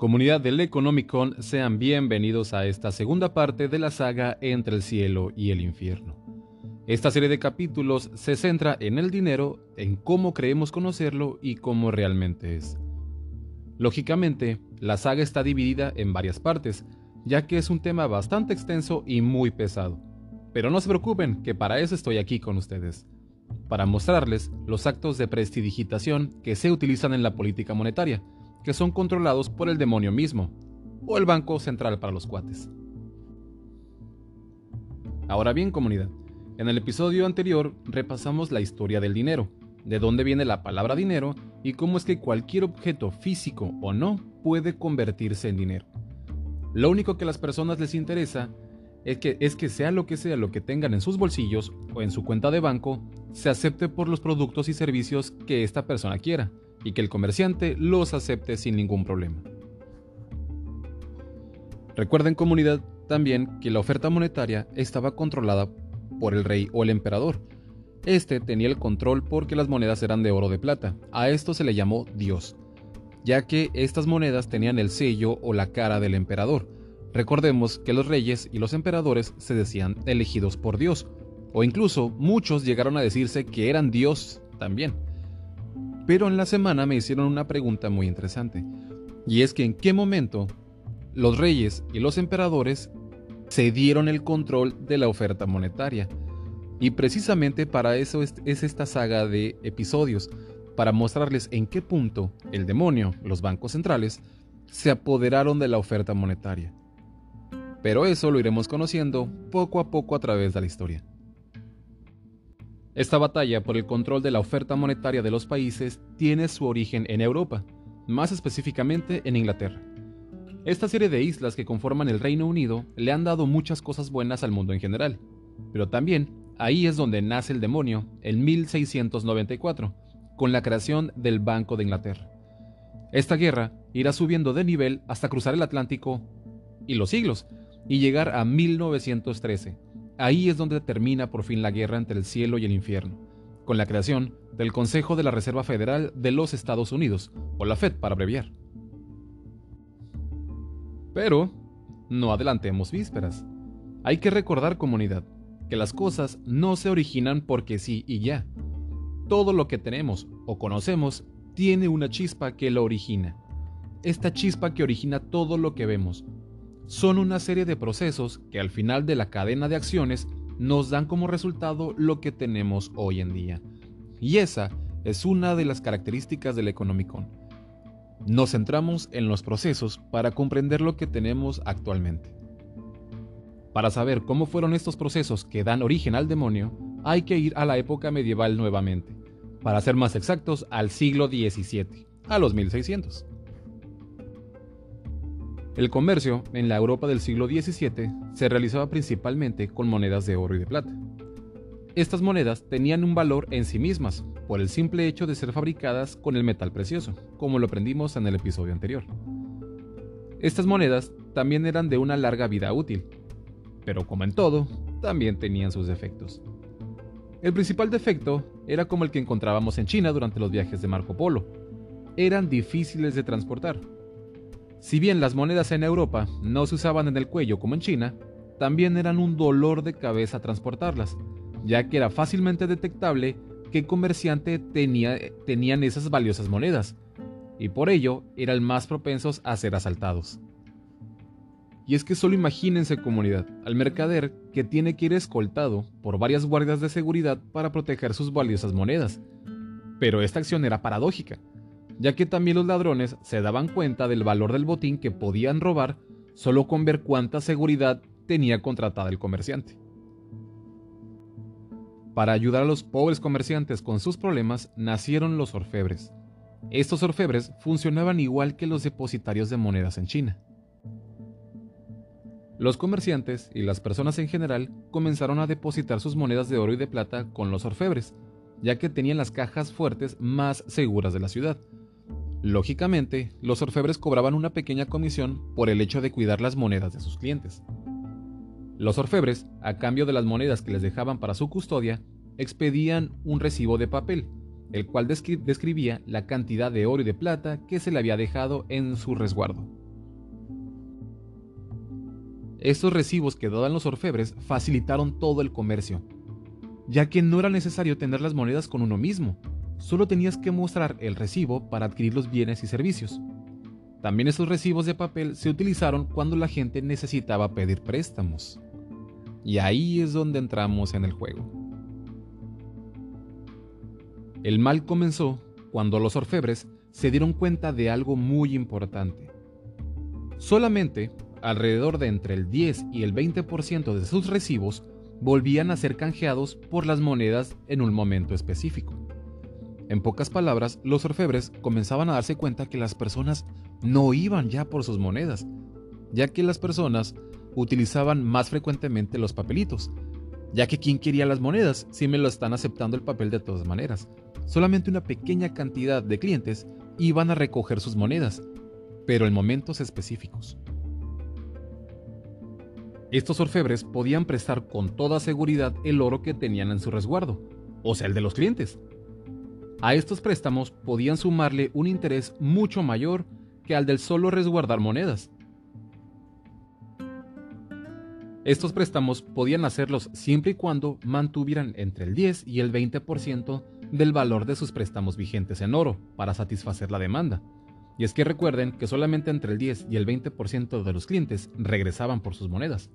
Comunidad del Economicon, sean bienvenidos a esta segunda parte de la saga Entre el cielo y el infierno. Esta serie de capítulos se centra en el dinero, en cómo creemos conocerlo y cómo realmente es. Lógicamente, la saga está dividida en varias partes, ya que es un tema bastante extenso y muy pesado. Pero no se preocupen, que para eso estoy aquí con ustedes, para mostrarles los actos de prestidigitación que se utilizan en la política monetaria, que son controlados por el demonio mismo, o el Banco Central para los cuates. Ahora bien, comunidad, en el episodio anterior repasamos la historia del dinero, de dónde viene la palabra dinero y cómo es que cualquier objeto físico o no puede convertirse en dinero. Lo único que a las personas les interesa es que, es que sea lo que sea lo que tengan en sus bolsillos o en su cuenta de banco, se acepte por los productos y servicios que esta persona quiera y que el comerciante los acepte sin ningún problema. Recuerden comunidad también que la oferta monetaria estaba controlada por el rey o el emperador. Este tenía el control porque las monedas eran de oro o de plata. A esto se le llamó Dios, ya que estas monedas tenían el sello o la cara del emperador. Recordemos que los reyes y los emperadores se decían elegidos por Dios, o incluso muchos llegaron a decirse que eran Dios también. Pero en la semana me hicieron una pregunta muy interesante. Y es que en qué momento los reyes y los emperadores cedieron el control de la oferta monetaria. Y precisamente para eso es, esta saga de episodios, para mostrarles en qué punto el demonio, los bancos centrales, se apoderaron de la oferta monetaria. Pero eso lo iremos conociendo poco a poco a través de la historia. Esta batalla por el control de la oferta monetaria de los países tiene su origen en Europa, más específicamente en Inglaterra. Esta serie de islas que conforman el Reino Unido le han dado muchas cosas buenas al mundo en general, pero también ahí es donde nace el demonio en 1694, con la creación del Banco de Inglaterra. Esta guerra irá subiendo de nivel hasta cruzar el Atlántico y los siglos, y llegar a 1913, Ahí es donde termina por fin la guerra entre el cielo y el infierno, con la creación del Consejo de la Reserva Federal de los Estados Unidos, o la Fed para abreviar. Pero, no adelantemos vísperas. Hay que recordar, comunidad, que las cosas no se originan porque sí y ya. Todo lo que tenemos o conocemos tiene una chispa que lo origina. Esta chispa que origina todo lo que vemos, son una serie de procesos que al final de la cadena de acciones nos dan como resultado lo que tenemos hoy en día. Y esa es una de las características del Economicon. Nos centramos en los procesos para comprender lo que tenemos actualmente. Para saber cómo fueron estos procesos que dan origen al demonio, hay que ir a la época medieval nuevamente, para ser más exactos al siglo XVII, a los 1600. El comercio en la Europa del siglo XVII se realizaba principalmente con monedas de oro y de plata. Estas monedas tenían un valor en sí mismas, por el simple hecho de ser fabricadas con el metal precioso, como lo aprendimos en el episodio anterior. Estas monedas también eran de una larga vida útil, pero como en todo, también tenían sus defectos. El principal defecto era como el que encontrábamos en China durante los viajes de Marco Polo. Eran difíciles de transportar, si bien las monedas en Europa no se usaban en el cuello como en China, también eran un dolor de cabeza transportarlas, ya que era fácilmente detectable qué comerciante tenía, tenían esas valiosas monedas, y por ello eran más propensos a ser asaltados. Y es que solo imagínense comunidad, al mercader que tiene que ir escoltado por varias guardias de seguridad para proteger sus valiosas monedas. Pero esta acción era paradójica, ya que también los ladrones se daban cuenta del valor del botín que podían robar solo con ver cuánta seguridad tenía contratada el comerciante. Para ayudar a los pobres comerciantes con sus problemas nacieron los orfebres. Estos orfebres funcionaban igual que los depositarios de monedas en China. Los comerciantes y las personas en general comenzaron a depositar sus monedas de oro y de plata con los orfebres, ya que tenían las cajas fuertes más seguras de la ciudad, Lógicamente, los orfebres cobraban una pequeña comisión por el hecho de cuidar las monedas de sus clientes. Los orfebres, a cambio de las monedas que les dejaban para su custodia, expedían un recibo de papel, el cual describía la cantidad de oro y de plata que se le había dejado en su resguardo. Estos recibos que daban los orfebres facilitaron todo el comercio, ya que no era necesario tener las monedas con uno mismo, solo tenías que mostrar el recibo para adquirir los bienes y servicios. También estos recibos de papel se utilizaron cuando la gente necesitaba pedir préstamos. Y ahí es donde entramos en el juego. El mal comenzó cuando los orfebres se dieron cuenta de algo muy importante. Solamente alrededor de entre el 10 y el 20% de sus recibos volvían a ser canjeados por las monedas en un momento específico. En pocas palabras, los orfebres comenzaban a darse cuenta que las personas no iban ya por sus monedas, ya que las personas utilizaban más frecuentemente los papelitos, ya que ¿quién quería las monedas si me lo están aceptando el papel de todas maneras? Solamente una pequeña cantidad de clientes iban a recoger sus monedas, pero en momentos específicos. Estos orfebres podían prestar con toda seguridad el oro que tenían en su resguardo, o sea, el de los clientes. A estos préstamos podían sumarle un interés mucho mayor que al del solo resguardar monedas. Estos préstamos podían hacerlos siempre y cuando mantuvieran entre el 10 y el 20% del valor de sus préstamos vigentes en oro para satisfacer la demanda. Y es que recuerden que solamente entre el 10 y el 20% de los clientes regresaban por sus monedas.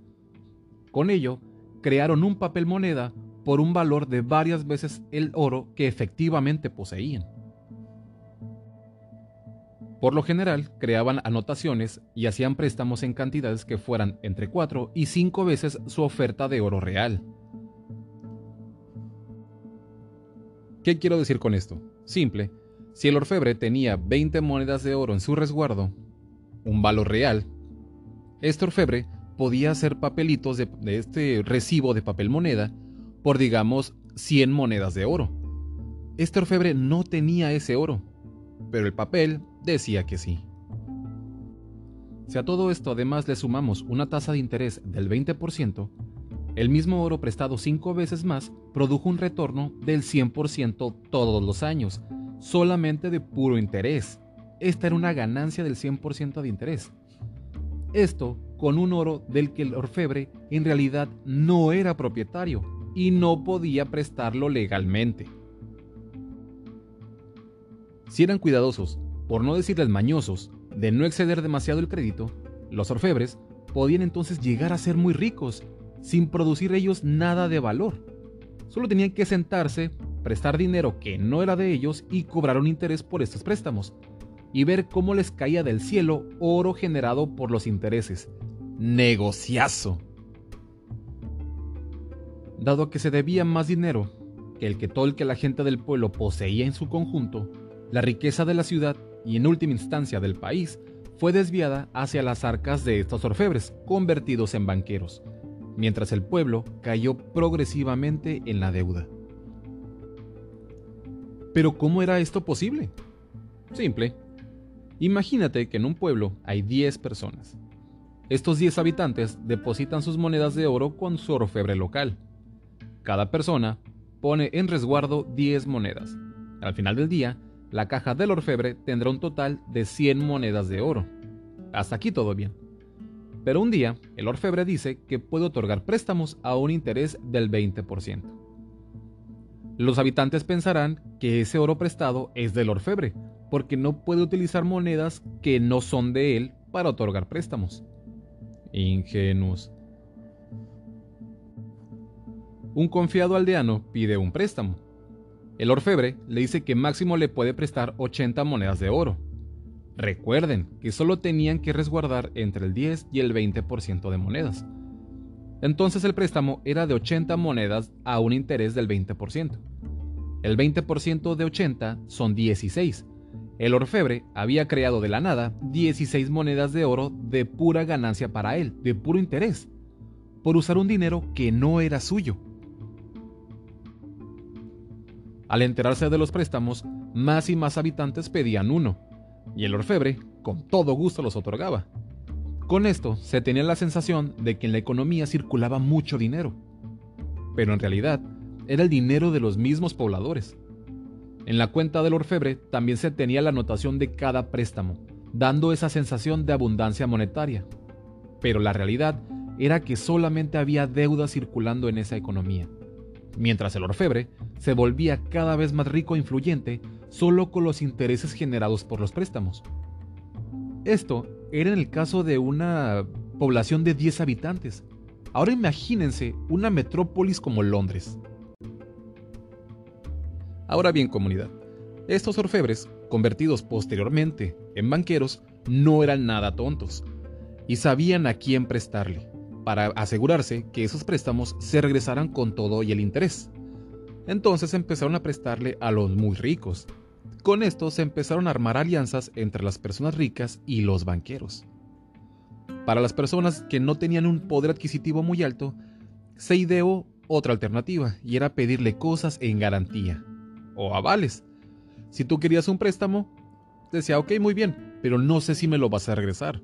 Con ello, crearon un papel moneda por un valor de varias veces el oro que efectivamente poseían. Por lo general, creaban anotaciones y hacían préstamos en cantidades que fueran entre 4 y 5 veces su oferta de oro real. ¿Qué quiero decir con esto? Simple, si el orfebre tenía 20 monedas de oro en su resguardo, un valor real, este orfebre podía hacer papelitos de, este recibo de papel moneda por, digamos, 100 monedas de oro. Este orfebre no tenía ese oro, pero el papel decía que sí. Si a todo esto además le sumamos una tasa de interés del 20%, el mismo oro prestado cinco veces más produjo un retorno del 100% todos los años, solamente de puro interés. Esta era una ganancia del 100% de interés. Esto con un oro del que el orfebre en realidad no era propietario y no podía prestarlo legalmente. Si eran cuidadosos, por no decirles mañosos, de no exceder demasiado el crédito, los orfebres podían entonces llegar a ser muy ricos, sin producir ellos nada de valor. Solo tenían que sentarse, prestar dinero que no era de ellos y cobrar un interés por estos préstamos, y ver cómo les caía del cielo oro generado por los intereses. Negociazo. Dado que se debía más dinero que el que todo el que la gente del pueblo poseía en su conjunto, la riqueza de la ciudad y en última instancia del país fue desviada hacia las arcas de estos orfebres, convertidos en banqueros, mientras el pueblo cayó progresivamente en la deuda. Pero ¿cómo era esto posible? Simple, Imagínate que en un pueblo hay 10 personas. Estos 10 habitantes depositan sus monedas de oro con su orfebre local. Cada persona pone en resguardo 10 monedas. Al final del día, la caja del orfebre tendrá un total de 100 monedas de oro. Hasta aquí todo bien. Pero un día, el orfebre dice que puede otorgar préstamos a un interés del 20%. Los habitantes pensarán que ese oro prestado es del orfebre, porque no puede utilizar monedas que no son de él para otorgar préstamos. Ingenuos. Un confiado aldeano pide un préstamo. El orfebre le dice que máximo le puede prestar 80 monedas de oro. Recuerden que solo tenían que resguardar entre el 10 y el 20% de monedas. Entonces el préstamo era de 80 monedas a un interés del 20%. El 20% de 80 son 16, el orfebre había creado de la nada 16 monedas de oro de pura ganancia para él, de puro interés, por usar un dinero que no era suyo. Al enterarse de los préstamos, más y más habitantes pedían uno, y el orfebre con todo gusto los otorgaba. Con esto se tenía la sensación de que en la economía circulaba mucho dinero, pero en realidad era el dinero de los mismos pobladores. En la cuenta del orfebre también se tenía la anotación de cada préstamo, dando esa sensación de abundancia monetaria. Pero la realidad era que solamente había deuda circulando en esa economía, mientras el orfebre se volvía cada vez más rico e influyente solo con los intereses generados por los préstamos. Esto era en el caso de una población de 10 habitantes. Ahora imagínense una metrópolis como Londres. Ahora bien, comunidad, estos orfebres, convertidos posteriormente en banqueros, no eran nada tontos y sabían a quién prestarle, para asegurarse que esos préstamos se regresaran con todo y el interés. Entonces empezaron a prestarle a los muy ricos. Con esto se empezaron a armar alianzas entre las personas ricas y los banqueros. Para las personas que no tenían un poder adquisitivo muy alto, se ideó otra alternativa y era pedirle cosas en garantía o avales. Si tú querías un préstamo, decía, ok, muy bien, pero no sé si me lo vas a regresar.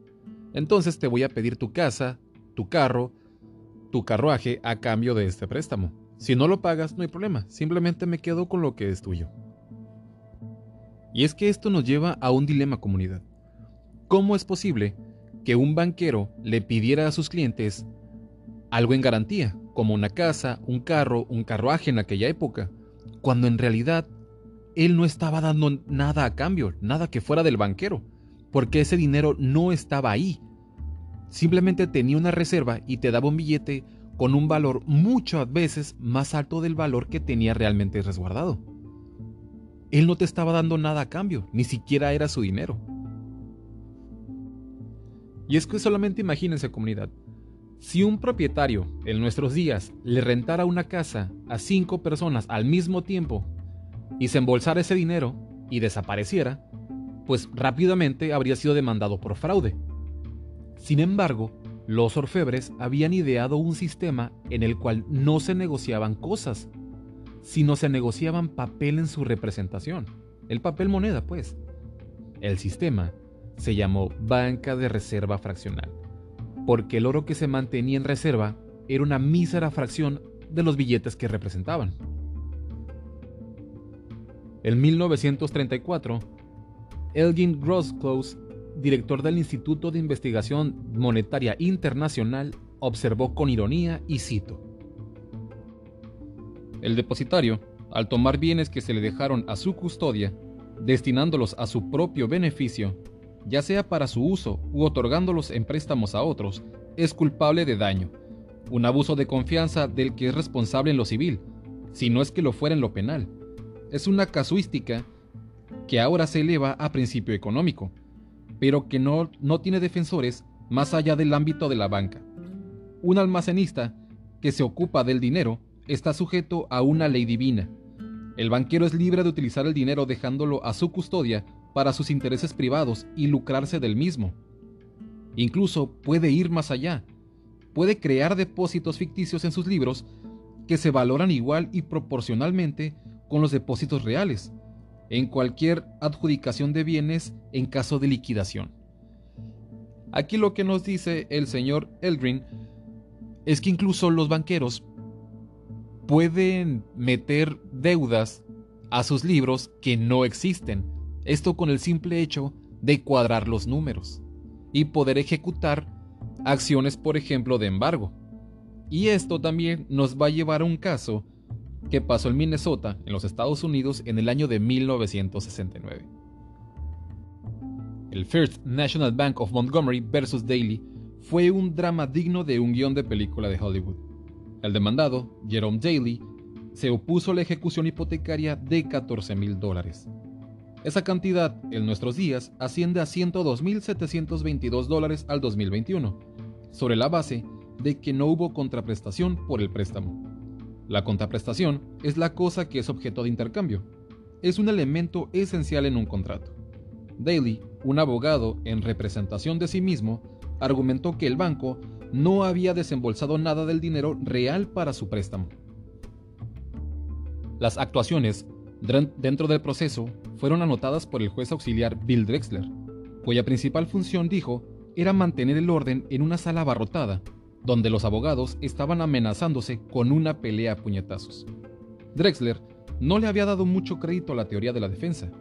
Entonces te voy a pedir tu casa, tu carro, tu carruaje a cambio de este préstamo. Si no lo pagas, no hay problema, simplemente me quedo con lo que es tuyo. Y es que esto nos lleva a un dilema comunidad. ¿Cómo es posible que un banquero le pidiera a sus clientes algo en garantía, como una casa, un carro, un carruaje en aquella época, cuando en realidad él no estaba dando nada a cambio, nada que fuera del banquero, porque ese dinero no estaba ahí. Simplemente tenía una reserva y te daba un billete con un valor muchas veces más alto del valor que tenía realmente resguardado. Él no te estaba dando nada a cambio, ni siquiera era su dinero. Y es que solamente imagínense comunidad, si un propietario en nuestros días le rentara una casa a cinco personas al mismo tiempo y se embolsara ese dinero y desapareciera, pues rápidamente habría sido demandado por fraude. Sin embargo, los orfebres habían ideado un sistema en el cual no se negociaban cosas, sino se negociaban papel en su representación, el papel moneda pues. El sistema se llamó banca de reserva fraccional porque el oro que se mantenía en reserva era una mísera fracción de los billetes que representaban. En 1934, Elgin Grosclose, director del Instituto de Investigación Monetaria Internacional, observó con ironía y cito: El depositario, al tomar bienes que se le dejaron a su custodia, destinándolos a su propio beneficio, ya sea para su uso u otorgándolos en préstamos a otros, es culpable de daño, un abuso de confianza del que es responsable en lo civil, si no es que lo fuera en lo penal. Es una casuística que ahora se eleva a principio económico, pero que no, no tiene defensores más allá del ámbito de la banca. Un almacenista que se ocupa del dinero está sujeto a una ley divina. El banquero es libre de utilizar el dinero dejándolo a su custodia para sus intereses privados y lucrarse del mismo. Incluso puede ir más allá. Puede crear depósitos ficticios en sus libros que se valoran igual y proporcionalmente con los depósitos reales, en cualquier adjudicación de bienes en caso de liquidación. Aquí lo que nos dice el señor Eldrin es que incluso los banqueros pueden meter deudas a sus libros que no existen esto con el simple hecho de cuadrar los números y poder ejecutar acciones, por ejemplo, de embargo. Y esto también nos va a llevar a un caso que pasó en Minnesota, en los Estados Unidos, en el año de 1969. El First National Bank of Montgomery versus Daly fue un drama digno de un guion de película de Hollywood. El demandado, Jerome Daly, se opuso a la ejecución hipotecaria de 14 mil dólares. Esa cantidad, en nuestros días, asciende a 102.722 dólares al 2021, sobre la base de que no hubo contraprestación por el préstamo. La contraprestación es la cosa que es objeto de intercambio. Es un elemento esencial en un contrato. Daly, un abogado en representación de sí mismo, argumentó que el banco no había desembolsado nada del dinero real para su préstamo. Las actuaciones dentro del proceso fueron anotadas por el juez auxiliar Bill Drexler, cuya principal función, dijo, era mantener el orden en una sala abarrotada, donde los abogados estaban amenazándose con una pelea a puñetazos. Drexler no le había dado mucho crédito a la teoría de la defensa,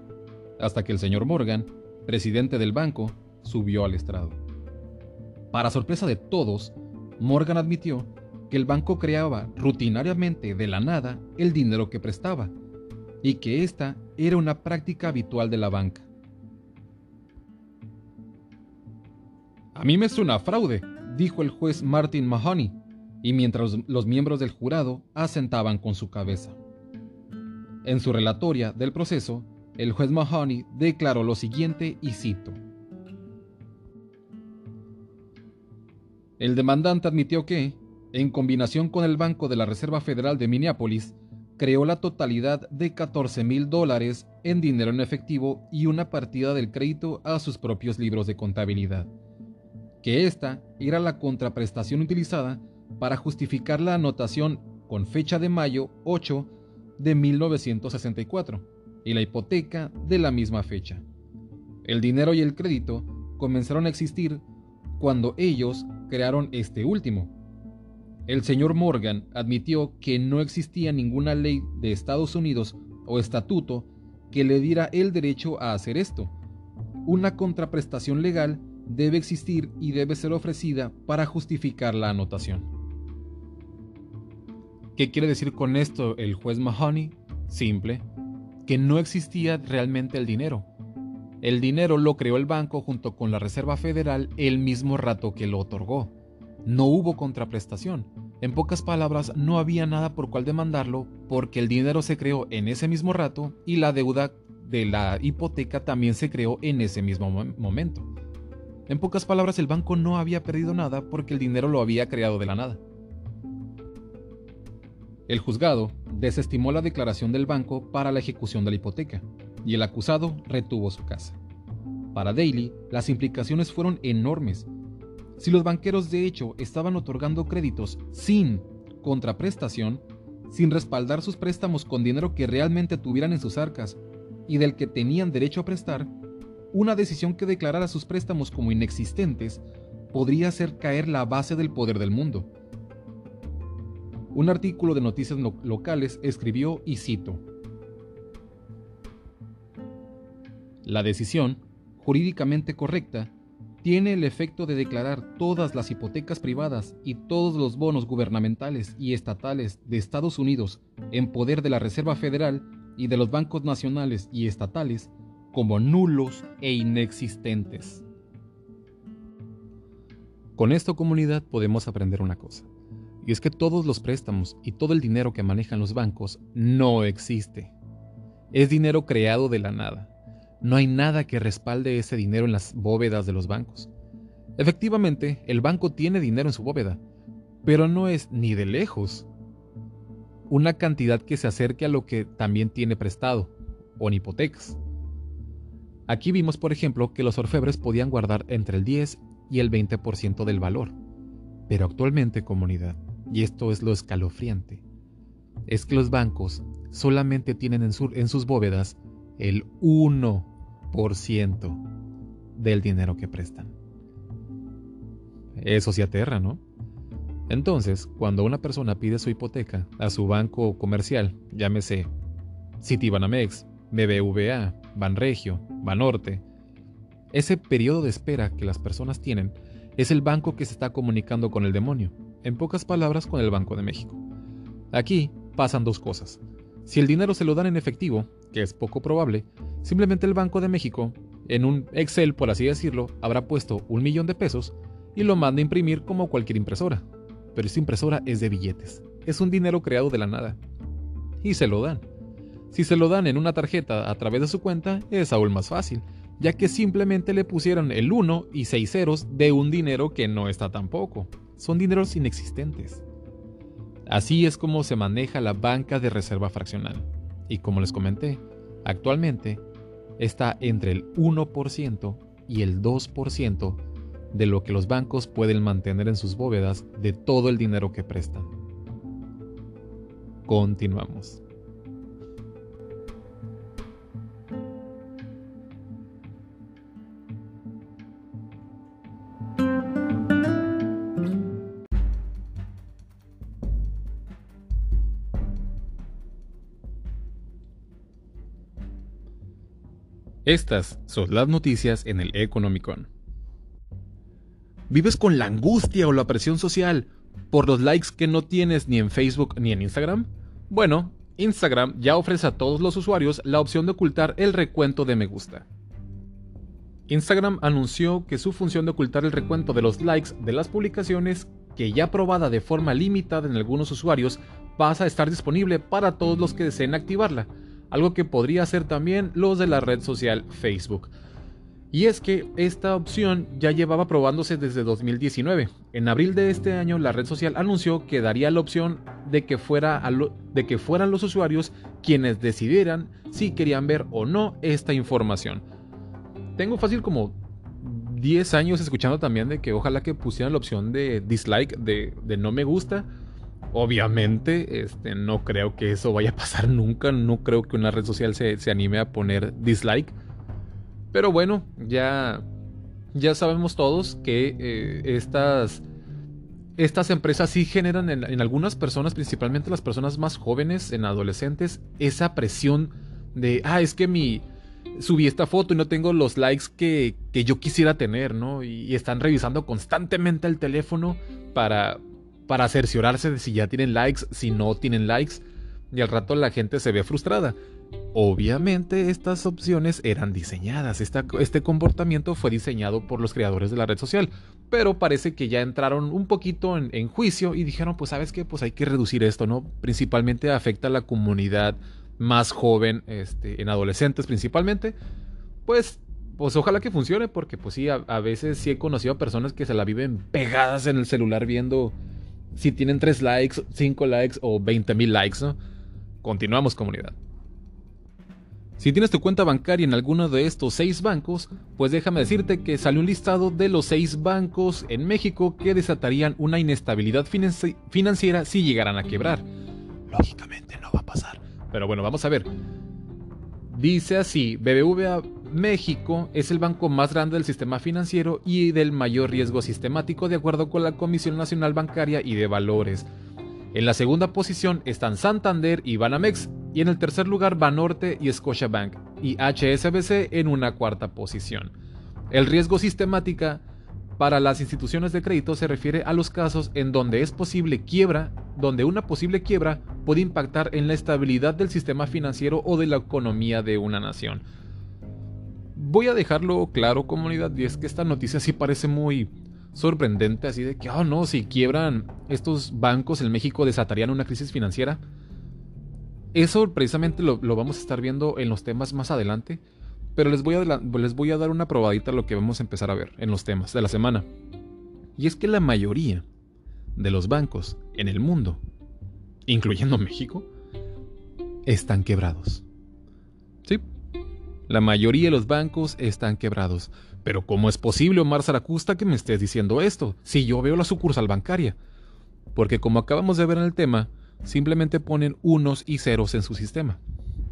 hasta que el señor Morgan, presidente del banco, subió al estrado. Para sorpresa de todos, Morgan admitió que el banco creaba rutinariamente de la nada el dinero que prestaba y que esta era una práctica habitual de la banca. A mí me suena fraude, dijo el juez Martin Mahoney, y mientras los miembros del jurado asentaban con su cabeza. En su relatoria del proceso, el juez Mahoney declaró lo siguiente y cito. El demandante admitió que, en combinación con el Banco de la Reserva Federal de Minneapolis, creó la totalidad de 14 mil dólares en dinero en efectivo y una partida del crédito a sus propios libros de contabilidad, que esta era la contraprestación utilizada para justificar la anotación con fecha de mayo 8 de 1964 y la hipoteca de la misma fecha. El dinero y el crédito comenzaron a existir cuando ellos crearon este último. El señor Morgan admitió que no existía ninguna ley de Estados Unidos o estatuto que le diera el derecho a hacer esto. Una contraprestación legal debe existir y debe ser ofrecida para justificar la anotación. ¿Qué quiere decir con esto el juez Mahoney? Simple, que no existía realmente el dinero. El dinero lo creó el banco junto con la Reserva Federal el mismo rato que lo otorgó. No hubo contraprestación. En pocas palabras, no había nada por cual demandarlo porque el dinero se creó en ese mismo rato y la deuda de la hipoteca también se creó en ese mismo momento. En pocas palabras, el banco no había perdido nada porque el dinero lo había creado de la nada. El juzgado desestimó la declaración del banco para la ejecución de la hipoteca y el acusado retuvo su casa. Para Daly, las implicaciones fueron enormes. Si los banqueros de hecho estaban otorgando créditos sin contraprestación, sin respaldar sus préstamos con dinero que realmente tuvieran en sus arcas y del que tenían derecho a prestar, una decisión que declarara sus préstamos como inexistentes podría hacer caer la base del poder del mundo. Un artículo de noticias locales escribió y cito, La decisión, jurídicamente correcta, tiene el efecto de declarar todas las hipotecas privadas y todos los bonos gubernamentales y estatales de Estados Unidos en poder de la Reserva Federal y de los bancos nacionales y estatales como nulos e inexistentes. Con esta comunidad podemos aprender una cosa. Y es que todos los préstamos y todo el dinero que manejan los bancos no existe. Es dinero creado de la nada. No hay nada que respalde ese dinero en las bóvedas de los bancos. Efectivamente, el banco tiene dinero en su bóveda, pero no es ni de lejos una cantidad que se acerque a lo que también tiene prestado, o en hipotecas. Aquí vimos, por ejemplo, que los orfebres podían guardar entre el 10 y el 20% del valor, pero actualmente, comunidad, y esto es lo escalofriante, es que los bancos solamente tienen en, en sus bóvedas el 1% del dinero que prestan. Eso se aterra, ¿no? Entonces, cuando una persona pide su hipoteca a su banco comercial, llámese Citibanamex, BBVA, Banregio, Banorte, ese periodo de espera que las personas tienen es el banco que se está comunicando con el demonio en pocas palabras, con el Banco de México. Aquí pasan dos cosas. Si el dinero se lo dan en efectivo, que es poco probable, simplemente el Banco de México, en un Excel por así decirlo, habrá puesto un millón de pesos y lo manda a imprimir como cualquier impresora. Pero esta impresora es de billetes. Es un dinero creado de la nada. Y se lo dan. Si se lo dan en una tarjeta a través de su cuenta, es aún más fácil, ya que simplemente le pusieron el 1 y 6 ceros de un dinero que no está tampoco son dineros inexistentes. Así es como se maneja la banca de reserva fraccional. Y como les comenté, actualmente está entre el 1% y el 2% de lo que los bancos pueden mantener en sus bóvedas de todo el dinero que prestan. Continuamos. Estas son las noticias en el Economicon. ¿Vives con la angustia o la presión social ¿Por los likes que no tienes ni en Facebook ni en Instagram? Bueno, Instagram ya ofrece a todos los usuarios la opción de ocultar el recuento de me gusta. Instagram anunció que su función de ocultar el recuento de los likes de las publicaciones, que ya probada de forma limitada en algunos usuarios, pasa a estar disponible para todos los que deseen activarla, algo que podría hacer también los de la red social Facebook. Y es que esta opción ya llevaba probándose desde 2019. En abril de este año la red social anunció que daría la opción de que, fuera de que fueran los usuarios quienes decidieran si querían ver o no esta información. Tengo fácil como 10 años escuchando también de que ojalá que pusieran la opción de dislike, de, no me gusta. Obviamente, este, no creo que eso vaya a pasar nunca. No creo que una red social se, se anime a poner dislike pero bueno, ya, ya sabemos todos que eh, estas, estas empresas sí generan en, algunas personas, principalmente las personas más jóvenes, en adolescentes, esa presión de, ah, es que mi, subí esta foto y no tengo los likes que, que yo quisiera tener, ¿no? Y, están revisando constantemente el teléfono para, para cerciorarse de si ya tienen likes, si no tienen likes, y al rato la gente se ve frustrada. Obviamente estas opciones eran diseñadas, este comportamiento fue diseñado por los creadores de la red social, pero parece que ya entraron un poquito en, juicio y dijeron, pues sabes qué, pues hay que reducir esto, ¿no? Principalmente afecta a la comunidad más joven, este, en adolescentes principalmente, pues, pues ojalá que funcione, porque pues sí, a, a veces sí he conocido a personas que se la viven pegadas en el celular viendo si tienen 3 likes, 5 likes o 20 mil likes, ¿no? Continuamos comunidad. Si tienes tu cuenta bancaria en alguno de estos seis bancos, pues déjame decirte que salió un listado de los seis bancos en México que desatarían una inestabilidad financiera si llegaran a quebrar. Lógicamente no va a pasar. Pero bueno, vamos a ver. Dice así, BBVA México es el banco más grande del sistema financiero y del mayor riesgo sistemático de acuerdo con la Comisión Nacional Bancaria y de Valores. En la segunda posición están Santander y Banamex, y en el tercer lugar Banorte y Scotiabank, y HSBC en una cuarta posición. El riesgo sistemática para las instituciones de crédito se refiere a los casos en donde es posible quiebra, donde una posible quiebra puede impactar en la estabilidad del sistema financiero o de la economía de una nación. Voy a dejarlo claro, comunidad, y es que esta noticia sí parece muy sorprendente, así de que, oh no, si quiebran estos bancos en México desatarían una crisis financiera. Eso precisamente lo, vamos a estar viendo en los temas más adelante, pero les voy, a, les voy a dar una probadita a lo que vamos a empezar a ver en los temas de la semana. Y es que la mayoría de los bancos en el mundo, incluyendo México, están quebrados. Sí, la mayoría de los bancos están quebrados. Pero ¿cómo es posible, Omar Zaracusta, que me estés diciendo esto? Si yo veo la sucursal bancaria. Porque como acabamos de ver en el tema, simplemente ponen unos y ceros en su sistema.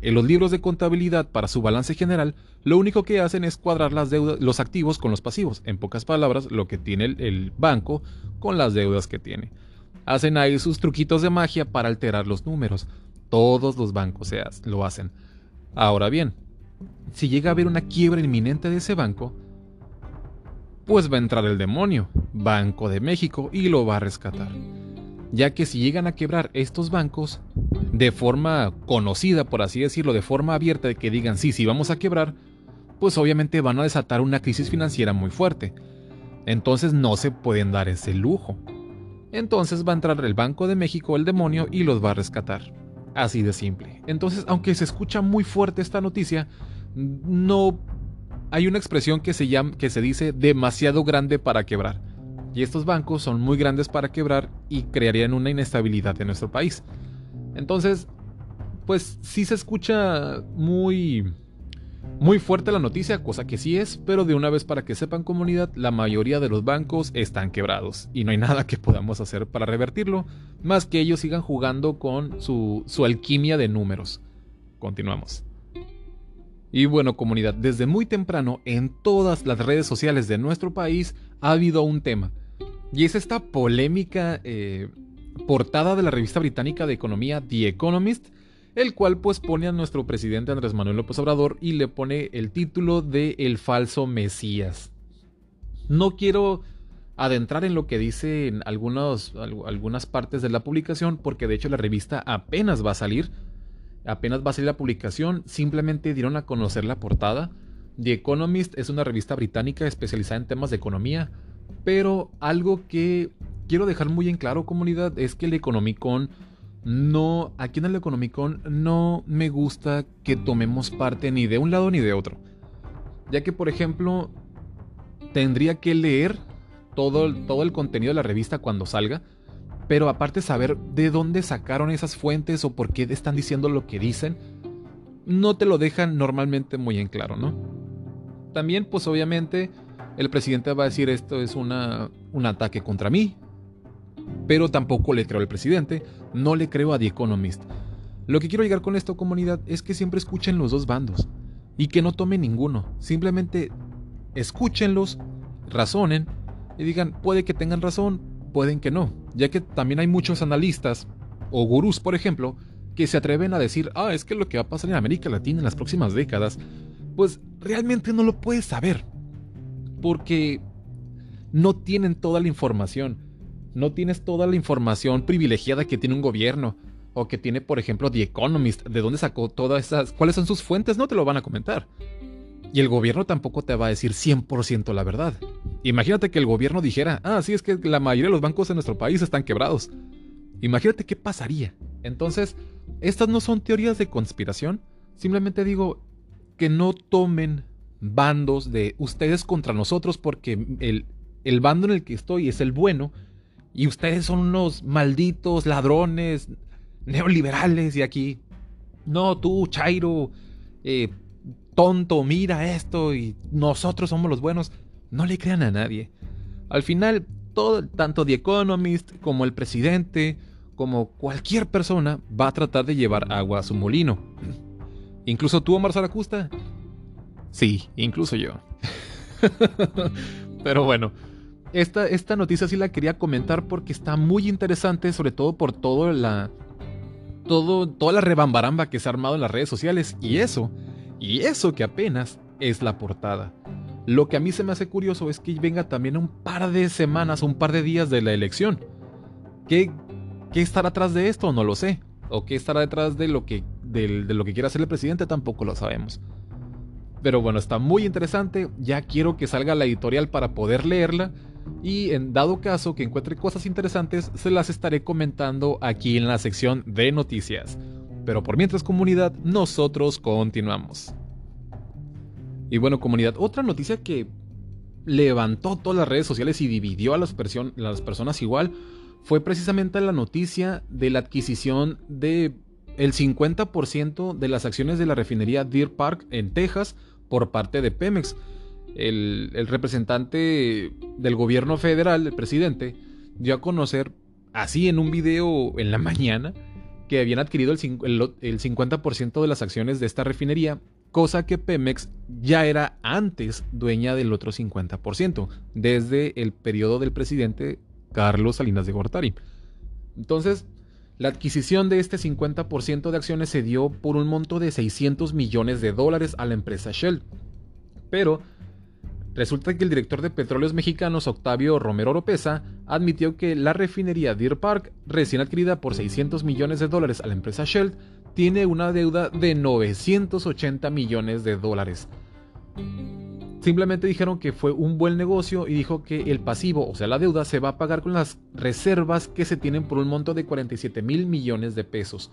En los libros de contabilidad para su balance general, lo único que hacen es cuadrar las deudas, los activos con los pasivos. En pocas palabras, lo que tiene el, banco con las deudas que tiene. Hacen ahí sus truquitos de magia para alterar los números. Todos los bancos lo hacen. Ahora bien, si llega a haber una quiebra inminente de ese banco, pues va a entrar el demonio, Banco de México, y lo va a rescatar ya que si llegan a quebrar estos bancos de forma conocida, por así decirlo, de forma abierta, de que digan sí, sí vamos a quebrar, pues obviamente van a desatar una crisis financiera muy fuerte. Entonces no se pueden dar ese lujo. Entonces va a entrar el Banco de México, el demonio, y los va a rescatar. Así de simple. Entonces, aunque se escucha muy fuerte esta noticia, no hay una expresión que se llama que se dice demasiado grande para quebrar y estos bancos son muy grandes para quebrar y crearían una inestabilidad en nuestro país. Entonces, pues sí se escucha muy muy fuerte la noticia, cosa que sí es, pero de una vez para que sepan comunidad, la mayoría de los bancos están quebrados y no hay nada que podamos hacer para revertirlo, más que ellos sigan jugando con su, su alquimia de números. Continuamos. Y bueno comunidad, desde muy temprano en todas las redes sociales de nuestro país ha habido un tema, y es esta polémica eh, portada de la revista británica de economía The Economist, el cual pues pone a nuestro presidente Andrés Manuel López Obrador y le pone el título de El falso Mesías. No quiero adentrar en lo que dicen algunos, algunas partes de la publicación, porque de hecho la revista apenas va a salir. Apenas va a salir la publicación, simplemente dieron a conocer la portada. The Economist es una revista británica especializada en temas de economía, pero algo que quiero dejar muy en claro, comunidad, es que el Economicon no, aquí en el Economicon no me gusta que tomemos parte ni de un lado ni de otro. Ya que, por ejemplo, tendría que leer todo, todo el contenido de la revista cuando salga, pero aparte saber de dónde sacaron esas fuentes o por qué están diciendo lo que dicen, no te lo dejan normalmente muy en claro, ¿no? También, pues obviamente, el presidente va a decir esto es una, un ataque contra mí, pero tampoco le creo al presidente, no le creo a The Economist. Lo que quiero llegar con esto, comunidad, es que siempre escuchen los dos bandos y que no tomen ninguno. Simplemente escúchenlos, razonen y digan, puede que tengan razón, pueden que no, ya que también hay muchos analistas o gurús, por ejemplo, que se atreven a decir, ah, es que lo que va a pasar en América Latina en las próximas décadas, pues realmente no lo puedes saber, porque no tienen toda la información no tienes toda la información privilegiada que tiene un gobierno. O que tiene, por ejemplo, The Economist. ¿De dónde sacó todas esas? ¿Cuáles son sus fuentes? No te lo van a comentar. Y el gobierno tampoco te va a decir 100% la verdad. Imagínate que el gobierno dijera, ah, sí, es que la mayoría de los bancos en nuestro país están quebrados. Imagínate qué pasaría. Entonces, estas no son teorías de conspiración. Simplemente digo que no tomen bandos de ustedes contra nosotros porque el, el bando en el que estoy es el bueno y ustedes son unos malditos ladrones, neoliberales y aquí. No, tú, Chairo, eh, tonto, mira esto y nosotros somos los buenos. No le crean a nadie. Al final, todo, tanto The Economist como el presidente, como cualquier persona, va a tratar de llevar agua a su molino. Incluso tú, Omar Zaracusta. Sí, incluso yo. Pero bueno, esta, esta noticia sí la quería comentar porque está muy interesante, sobre todo por todo la, todo, toda la rebambaramba que se ha armado en las redes sociales. Y eso, y eso que apenas es la portada. Lo que a mí se me hace curioso es que venga también un par de semanas, un par de días de la elección. ¿Qué, qué estará atrás de esto? No lo sé. O qué estará detrás de lo que, de, de lo que quiera hacer el presidente, tampoco lo sabemos. Pero bueno, está muy interesante. Ya quiero que salga la editorial para poder leerla y en dado caso que encuentre cosas interesantes, se las estaré comentando aquí en la sección de noticias. Pero por mientras comunidad, nosotros continuamos. Y bueno comunidad, otra noticia que levantó todas las redes sociales y dividió a las, las personas igual fue precisamente la noticia de la adquisición de el 50% de las acciones de la refinería Deer Park en Texas por parte de Pemex el, representante del gobierno federal, el presidente, dio a conocer, así en un video en la mañana, que habían adquirido el, el 50% de las acciones de esta refinería, cosa que Pemex ya era antes dueña del otro 50%, desde el periodo del presidente Carlos Salinas de Gortari. Entonces, la adquisición de este 50% de acciones se dio por un monto de 600 millones de dólares a la empresa Shell. Pero Resulta que el director de Petróleos Mexicanos, Octavio Romero Oropesa, admitió que la refinería Deer Park, recién adquirida por 600 millones de dólares a la empresa Shell, tiene una deuda de 980 millones de dólares. Simplemente dijeron que fue un buen negocio y dijo que el pasivo, o sea, la deuda, se va a pagar con las reservas que se tienen por un monto de 47 mil millones de pesos.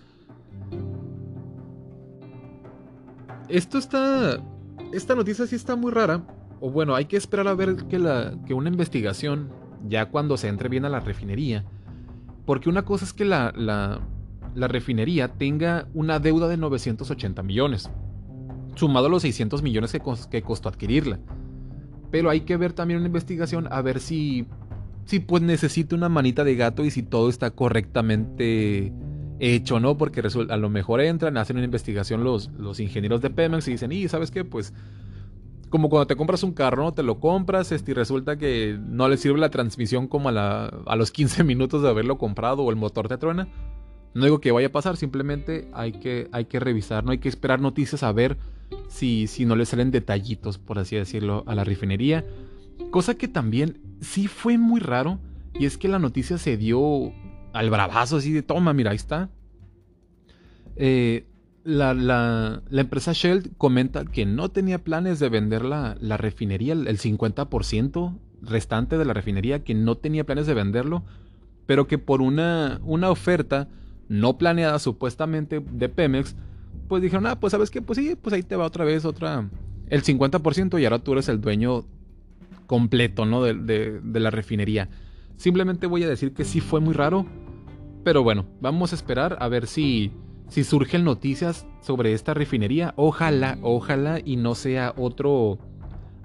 Esto está... Esta noticia sí está muy rara o bueno, hay que esperar a ver que, la, que una investigación, ya cuando se entre bien a la refinería, porque una cosa es que la, la, refinería tenga una deuda de 980 millones, sumado a los 600 millones que, que costó adquirirla. Pero hay que ver también una investigación a ver si, si pues necesita una manita de gato y si todo está correctamente hecho, ¿no? Porque a lo mejor entran, hacen una investigación los, los ingenieros de Pemex y dicen, y sabes qué, pues como cuando te compras un carro, ¿no? Te lo compras este, y resulta que no le sirve la transmisión como a, la, a los 15 minutos de haberlo comprado o el motor te truena. No digo que vaya a pasar, simplemente hay que, hay que revisar, no hay que esperar noticias a ver si, si no le salen detallitos, por así decirlo, a la refinería. Cosa que también sí fue muy raro, y es que la noticia se dio al bravazo así de toma, mira, ahí está. Eh, la, empresa Shell comenta que no tenía planes de vender la, refinería, el, 50% restante de la refinería, que no tenía planes de venderlo, pero que por una, una oferta no planeada supuestamente de Pemex, pues dijeron, ah, pues sabes qué, pues sí, pues ahí te va otra vez otra, el 50% y ahora tú eres el dueño completo, ¿no? De, de la refinería. Simplemente voy a decir que sí fue muy raro, pero bueno, vamos a esperar a ver si si surgen noticias sobre esta refinería, ojalá, ojalá y no sea otro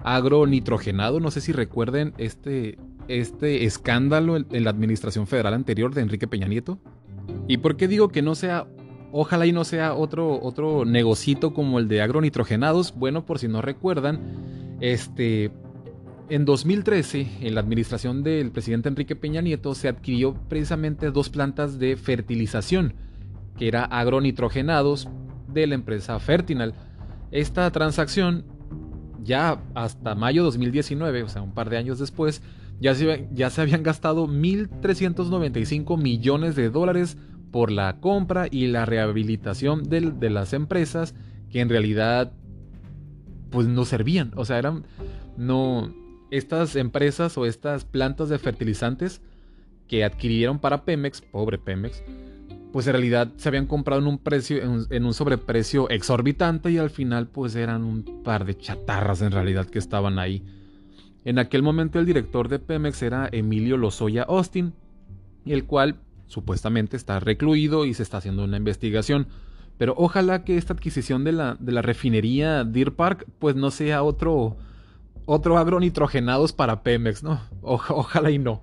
agronitrogenado. No sé si recuerden este, este escándalo en la administración federal anterior de Enrique Peña Nieto. ¿Y por qué digo que no sea, ojalá y no sea otro, otro negocito como el de agronitrogenados? Bueno, por si no recuerdan, este, en 2013, en la administración del presidente Enrique Peña Nieto, se adquirió precisamente dos plantas de fertilización que era agronitrogenados de la empresa Fertinal. Esta transacción, ya hasta mayo de 2019, o sea, un par de años después, ya se, ya se habían gastado 1.395 millones de dólares por la compra y la rehabilitación de, de las empresas que en realidad pues no servían. O sea, eran no estas empresas o estas plantas de fertilizantes que adquirieron para Pemex, pobre Pemex, pues en realidad se habían comprado en un precio, en un, sobreprecio exorbitante y al final pues eran un par de chatarras en realidad que estaban ahí. En aquel momento el director de Pemex era Emilio Lozoya Austin, el cual supuestamente está recluido y se está haciendo una investigación. Pero ojalá que esta adquisición de la, de la refinería Deer Park pues no sea otro, otro agronitrogenados para Pemex, ¿no? ojalá y no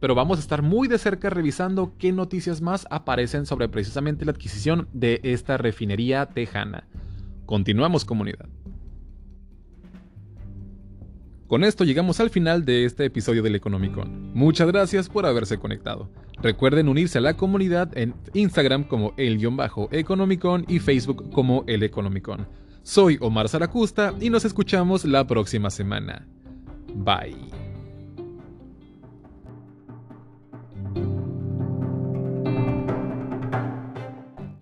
pero vamos a estar muy de cerca revisando qué noticias más aparecen sobre precisamente la adquisición de esta refinería tejana. Continuamos comunidad. Con esto llegamos al final de este episodio del Economicon. Muchas gracias por haberse conectado. Recuerden unirse a la comunidad en Instagram como el-economicon y Facebook como el Economicon. Soy Omar Zaracusta y nos escuchamos la próxima semana. Bye.